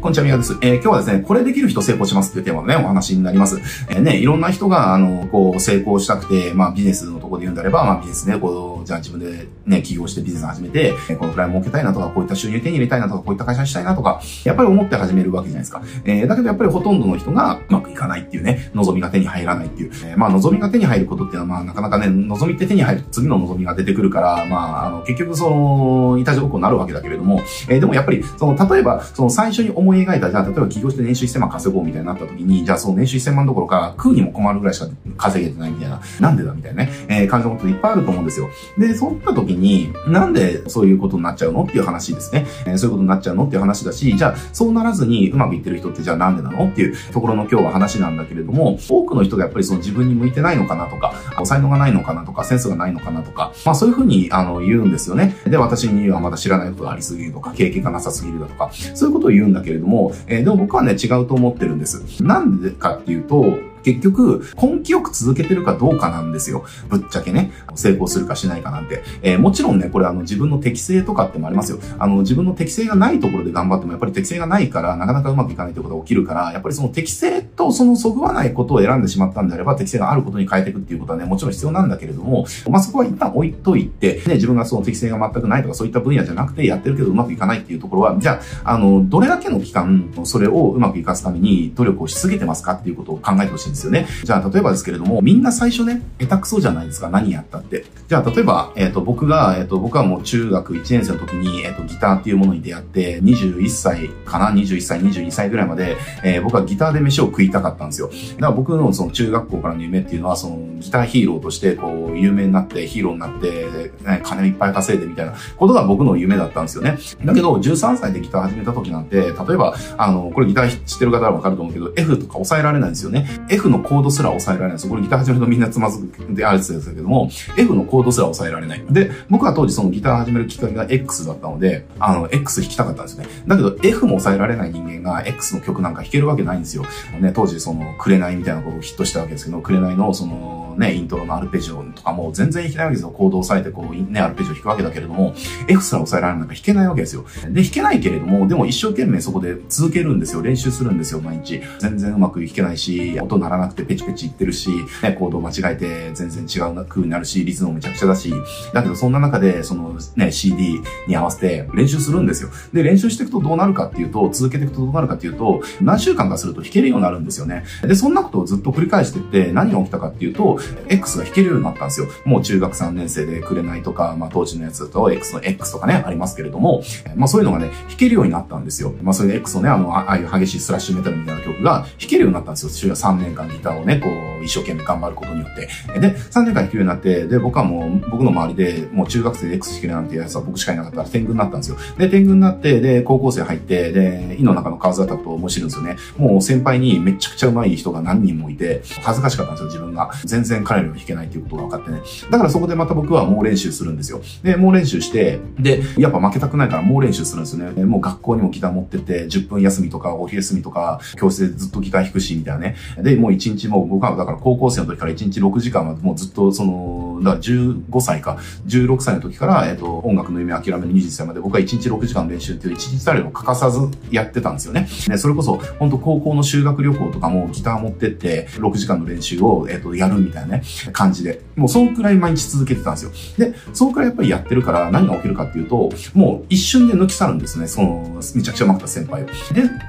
こんにちは、みやです。えー、今日はですね、これできる人成功しますっていうテーマのね、お話になります。えー、ね、いろんな人が、あの、こう、成功したくて、まあ、ビジネスのころで言うんであれば、まあ、ビジネスね、こう、じゃあ自分でね、起業してビジネス始めて、え、このくらい儲けたいなとか、こういった収入手に入れたいなとか、こういった会社にしたいなとか、やっぱり思って始めるわけじゃないですか。えー、だけどやっぱりほとんどの人がうまくいかないっていうね、望みが手に入らないっていう。えー、まあ、望みが手に入ることっていうのは、まあ、なかなかね、望みって手に入ると次の望みが出てくるから、まあ、あの、結局その、いたじごっこになるわけだけれども、えー、でもやっぱり、その、例えば、その最初に思い描いた、じゃあ、例えば起業して年収1000万稼ごうみたいになった時に、じゃあその年収1000万どころか、食うにも困るぐらいしか稼げてないみたいな、なんでだみたいなね、えー、感じのこといっぱいあると思うんですよ。で、そういった時に、なんでそういうことになっちゃうのっていう話ですね。えー、そういうことになっちゃうのっていう話だし、じゃあ、そうならずにうまくいってる人ってじゃあなんでなのっていうところの今日は話なんだけれども、多くの人がやっぱりその自分に向いてないのかなとか、才能がないのかなとか、センスがないのかなとか、まあそういうふうに、あの、言うんですよね。で、私にはまだ知らないことがありすぎるとか、経験がなさすぎるだとか、そういうことを言うんだけれども、えー、でも僕はね、違うと思ってるんです。なんでかっていうと、結局、根気よく続けてるかどうかなんですよ。ぶっちゃけね。成功するかしないかなんて。えー、もちろんね、これあの自分の適性とかってもありますよ。あの自分の適性がないところで頑張ってもやっぱり適性がないからなかなかうまくいかないということが起きるから、やっぱりその適性とそのそぐわないことを選んでしまったんであれば適性があることに変えていくっていうことはね、もちろん必要なんだけれども、まあそこは一旦置いといて、ね、自分がその適性が全くないとかそういった分野じゃなくてやってるけどうまくいかないっていうところは、じゃあ、あの、どれだけの期間、それをうまくいかすために努力をし続けてますかっていうことを考えてほしいんですよね。じゃあ、例えばですけれども、みんな最初ね、下手くそじゃないですか、何やったって。じゃあ、例えば、えっ、ー、と、僕が、えっ、ー、と、僕はもう中学1年生の時に、えっ、ー、と、ギターっていうものに出会って、21歳かな ?21 歳、22歳ぐらいまで、え僕はギターで飯を食いたかったんですよ。だから僕のその中学校からの夢っていうのは、そのギターヒーローとして、こう、有名になって、ヒーローになって、ね、金いっぱい稼いでみたいなことが僕の夢だったんですよね。だけど、13歳でギター始めた時なんて、例えば、あの、これギター知ってる方はわかると思うけど、F とか抑えられないんですよね。F のコードすら抑えられないんです。これギター始めるとみんなつまずくであるやつですけども、F のコードすら抑えられない。で、僕は当時そのギター始めるきっかけが X だったので、あの、X 弾きたかったんですよね。だけど F も抑えられない人間が X の曲なんか弾けるわけないんですよ。ね、当時その、くれないみたいなことをヒットしたわけですけど、くれないのその、ね、イントロのアルペジオとかも全然弾けないわけですよ。コードを押さえてこう、ね、アルペジオ弾くわけだけれども、F すら抑えられないから弾けないわけですよ。で、弾けないけれども、でも一生懸命そこで続けるんですよ。練習するんですよ、毎日。全然うまく弾けないし、音鳴らなくてペチペチいってるし、ね、コードを間違えて全然違う風になるし、リズムもめちゃくちゃだし、だけどそんな中で、そのね、CD に合わせて練習するんですよ。で、練習していくとどうなるかっていうと、続けていくとどうなるかっていうと、何週間かすると弾けるようになるんですよね。で、そんなことをずっと繰り返してって何が起きたかっていうと、X が弾けるようになったんですよ。もう中学3年生でくれないとか、まあ当時のやつだと X の X とかね、ありますけれども、まあそういうのがね、弾けるようになったんですよ。まあそういう X のね、あの、ああいう激しいスラッシュメタルみたいな曲が弾けるようになったんですよ。中学3年間ギターをね、こう、一生懸命頑張ることによって。で、3年間弾けるようになって、で、僕はもう、僕の周りで、もう中学生で X 弾けるなんてやつは僕しかいなかったら天狗になったんですよ。で、天狗になって、で、高校生入って、で、井の中の河津と面白いんですよね。もう先輩にめちゃくちゃ上手い人が何人もいて、恥ずかしかったんですよ、自分が。全然彼らより弾けないっていうことが分かってね。だからそこでまた僕は猛練習するんですよ。で、猛練習して、で、やっぱ負けたくないから猛練習するんですよね。もう学校にもギター持ってて、10分休みとかお昼休みとか、教室でずっとギター弾くし、みたいなね。で、もう1日も僕はだから高校生の時から1日6時間はもうずっとその、だから15歳か、16歳の時から、えっ、と、音楽の夢諦める20歳まで僕は1日6時間練習っていう1日たりを欠かさずやってたんですよね。で、それこそ、本当高校の修学旅行とかもギター持ってって、6時間の練習を、えっ、と、やるみたいなね、感じで。もうそんくらい毎日続けてたんですよ。で、そんくらいやっぱりやってるから何が起きるかっていうと、もう一瞬で抜き去るんですね。その、めちゃくちゃ上手かった先輩を。で、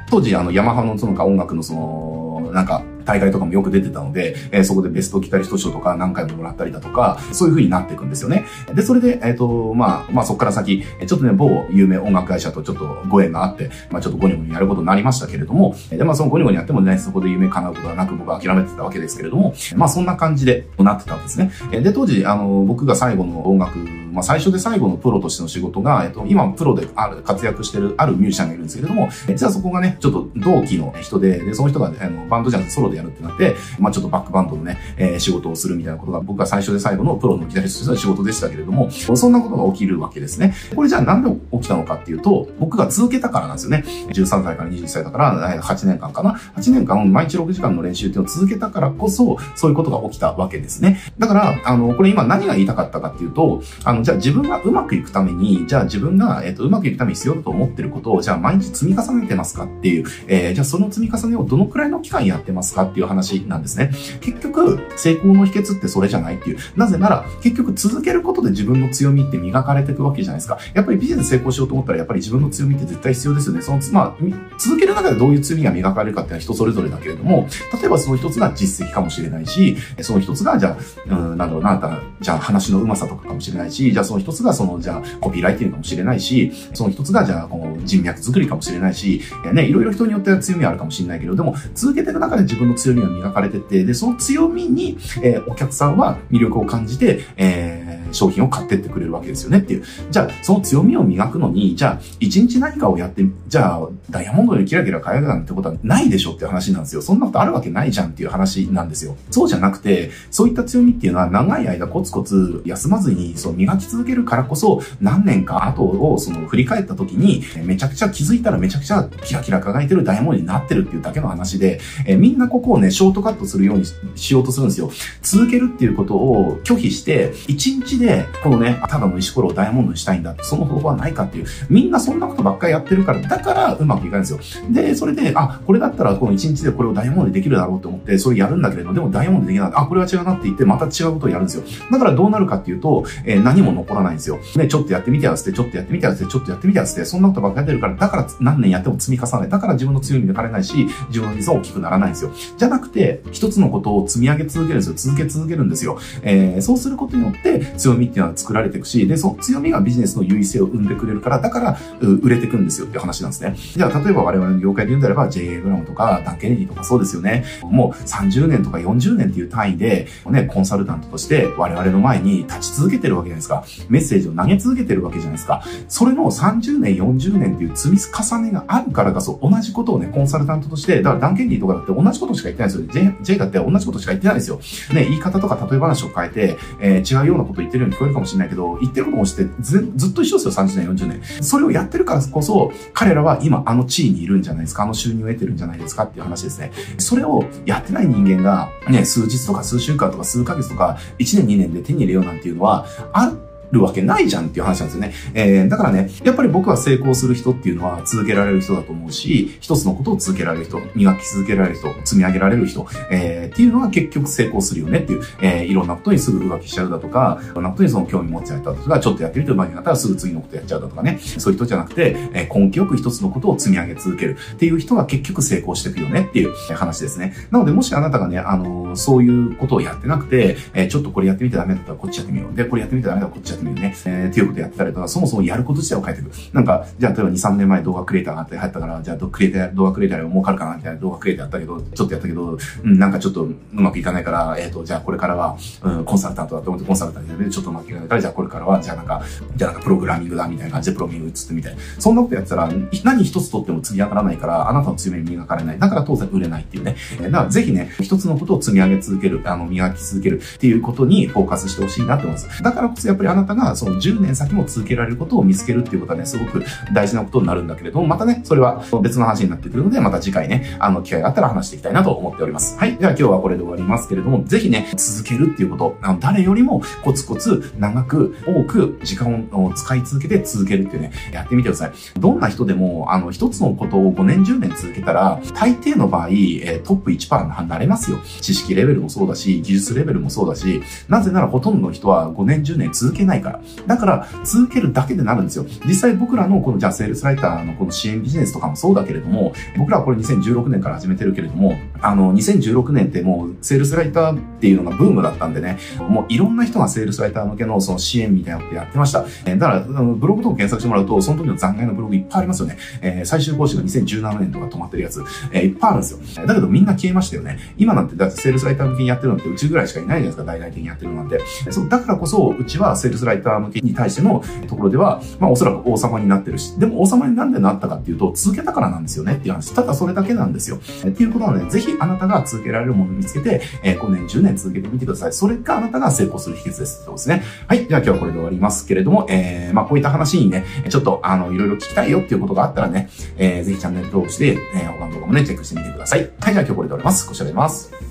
当時、あの、ヤマハのその音楽のその、なんか、大会とかもよく出てたので、えー、そこでベストギタリスト賞とか何回ももらったりだとか、そういう風になっていくんですよね。で、それで、えっ、ー、と、まあ、まあそこから先、ちょっとね、某有名音楽会社とちょっとご縁があって、まあちょっとゴニョゴニやることになりましたけれども、で、まあそのゴニョゴニやってもね、そこで夢叶うことはなく僕は諦めてたわけですけれども、まあそんな感じでなってたんですね。で、当時、あの、僕が最後の音楽まあ、最初で最後のプロとしての仕事が、えっと、今プロである、活躍してる、あるミュージシャンがいるんですけれども、実はそこがね、ちょっと同期の人で、で、その人が、あの、バンドじゃなくてソロでやるってなって、まあ、ちょっとバックバンドのね、えー、仕事をするみたいなことが、僕が最初で最後のプロのギタリストとしての仕事でしたけれども、そんなことが起きるわけですね。これじゃあなんで起きたのかっていうと、僕が続けたからなんですよね。13歳から20歳だから、8年間かな。8年間、毎日6時間の練習っていうのを続けたからこそ、そういうことが起きたわけですね。だから、あの、これ今何が言いたかったかっていうと、あの、じゃあ自分がうまくいくために、じゃあ自分が、えっ、と、うまくいくために必要だと思ってることを、じゃあ毎日積み重ねてますかっていう、えー、じゃあその積み重ねをどのくらいの期間やってますかっていう話なんですね。結局、成功の秘訣ってそれじゃないっていう。なぜなら、結局続けることで自分の強みって磨かれていくわけじゃないですか。やっぱりビジネス成功しようと思ったら、やっぱり自分の強みって絶対必要ですよね。その、まあ、続ける中でどういう強みが磨かれるかっていうのは人それぞれだけれども、例えばその一つが実績かもしれないし、その一つが、じゃあ、うん、なんだろうな、じゃあ話の上手さとかかもしれないし、じゃあその一つがその、じゃあコピーライティングかもしれないし、その一つが、じゃあこの人脈作りかもしれないし、ね、いろいろ人によっては強みあるかもしれないけど、でも続けてる中で自分の強みが磨かれてて、で、その強みに、えー、お客さんは魅力を感じて、えー商品を買ってってくれるわけですよねっていう。じゃあ、その強みを磨くのに、じゃあ、一日何かをやって、じゃあ、ダイヤモンドでキラキラ輝くなんてことはないでしょっていう話なんですよ。そんなことあるわけないじゃんっていう話なんですよ。そうじゃなくて、そういった強みっていうのは長い間コツコツ休まずに、そう磨き続けるからこそ、何年か後をその振り返った時に、めちゃくちゃ気づいたらめちゃくちゃキラキラ輝いてるダイヤモンドになってるっていうだけの話で、えみんなここをね、ショートカットするようにしようとするんですよ。続けるっていうことを拒否して、一日で、このね、ただの石ころをダイヤモンドにしたいんだ、その方法はないかっていう、みんなそんなことばっかりやってるから、だからうまくいかないんですよ。で、それで、あ、これだったらこの1日でこれをダイヤモンドにできるだろうと思って、それやるんだけれど、でもダイヤモンドできない。あ、これは違うなって言って、また違うことをやるんですよ。だからどうなるかっていうと、えー、何も残らないんですよ。ね、ちょっとやってみてやつって、ちょっとやってみてやつって、ちょっとやってみてやつって、そんなことばっかりやってるから、だから何年やっても積み重ね。だから自分の強み抜かれないし、自分の実は大きくならないんですよ。じゃなくて、一つのことを積み上げ続けるんですよ。続け続けるんですよ。えー、そうすることによって、強強みっていうのは作られていくし、で、その強みがビジネスの優位性を生んでくれるから、だから、売れていくんですよって話なんですね。じゃあ、例えば我々の業界で言うんであれば、JA グラムとか、ダン・ケネディとかそうですよね。もう30年とか40年っていう単位で、ね、コンサルタントとして我々の前に立ち続けてるわけじゃないですか。メッセージを投げ続けてるわけじゃないですか。それの30年、40年っていう積み重ねがあるからこそ、同じことをね、コンサルタントとして、だからダン・ケネディとかだって同じことしか言ってないですよ。J, J だって同じことしか言ってないですよ。ね、言い方とか例え話を変えて、えー、違うようなこと言ってるように聞こえるかもしれないけど、言ってることもしてずずっと一緒ですよ、30年、40年。それをやってるからこそ、彼らは今あの地位にいるんじゃないですか、あの収入を得てるんじゃないですかっていう話ですね。それをやってない人間が、ね、数日とか数週間とか数ヶ月とか、1年2年で手に入れようなんていうのは、あるるわけないじゃんっていう話なんですよね。えー、だからね、やっぱり僕は成功する人っていうのは続けられる人だと思うし、一つのことを続けられる人、磨き続けられる人、積み上げられる人、えー、っていうのは結局成功するよねっていう、えー、いろんなことにすぐ浮気しちゃうだとか、いろんなことにその興味持ちゃったとか、ちょっとやってみてうまくなったらすぐ次のことやっちゃうだとかね、そういう人じゃなくて、えー、根気よく一つのことを積み上げ続けるっていう人が結局成功していくよねっていう話ですね。なので、もしあなたがね、あのー、そういうことをやってなくて、えー、ちょっとこれやってみてダメだったらこっちやってみよう。で、これやってみてダメだったらこっちやってみようね。えーいうことやったりとか、そもそもやること自体を変えていく。なんか、じゃあ例えば2、3年前動画クリエイターがあって入ったから、じゃあクリエイター、動画クリエイターで儲かるかなみたいな動画クリエイターやったけど、ちょっとやったけど、うん、なんかちょっとうまくいかないから、えっ、ー、と、じゃあこれからは、うん、コンサルタントだと思ってコンサルタントでちょっとうまくいかないから、じゃあこれからは、じゃあなんか、じゃあなんかプログラミングだみたいな感じでプログラミング移ってみたいな。そんなことやったら、何一つとっても積み上がらないから、あなたの強み磨かれない。だから当然売れないっていうね。だからぜひね、一つのことを積み上げ続ける、あの、磨き続けるっていうことにフォーカスしてほしいなって思います。だからこそやっぱりあなたがその10年先も続けられることを見つけるっていうことはね、すごく大事なことになるんだけれども、またね、それは別の話になってくるので、また次回ね、あの、機会があったら話していきたいなと思っております。はい。では今日はこれで終わりますけれども、ぜひね、続けるっていうこと、あの誰よりもコツコツ長く多く時間を使い続けて続けるっていうね、やってみてください。どんな人でも、あの、一つのことを5年10年続けたら、大抵の場合、えトップ1%になれますよ。知識レベルもそうだし、技術レベルもそうだし、なぜならほとんどの人は5年10年続けないから。だから、続けるだけでなるんですよ。実際僕らのこのじゃあセールスライターのこの支援ビジネスとかもそうだけれども、僕らはこれ2016年から始めてるけれども、あの、2016年ってもうセールスライターっていうのがブームだったんでね、もういろんな人がセールスライター向けのその支援みたいなことやってました。えー、だから、ブログとか検索してもらうと、その時の残骸のブログいっぱいありますよね。えー、最終講師が2017年とか止まってるやつ、えー、いっぱいあるんですよ。だけどみんな消えましたよね。今なんて、だってセールスライター向けにやってるのってうちぐらいしかいないじゃないですか、大々的にやってるなんて。そう、だからこそ、うちはセールスライター向けに対してのところでは、まあおそらく王様になってるし、でも王様になんでなったかっていうと、続けたからなんですよねっていう話。ただそれだけなんですよ。えっていうことなので、ぜひあなたが続けられるものを見つけて、えー、5年、10年続けてみてください。それがあなたが成功する秘訣です。そうですね。はい。じゃあ今日はこれで終わりますけれども、えー、まあこういった話にね、ちょっとあの、いろいろ聞きたいよっていうことがあったらね、えー、ぜひチャンネル登録して、えー、他の動画もね、チェックしてみてください。はい。じゃあ今日はこれで終わります。ご視聴ありがとうございます。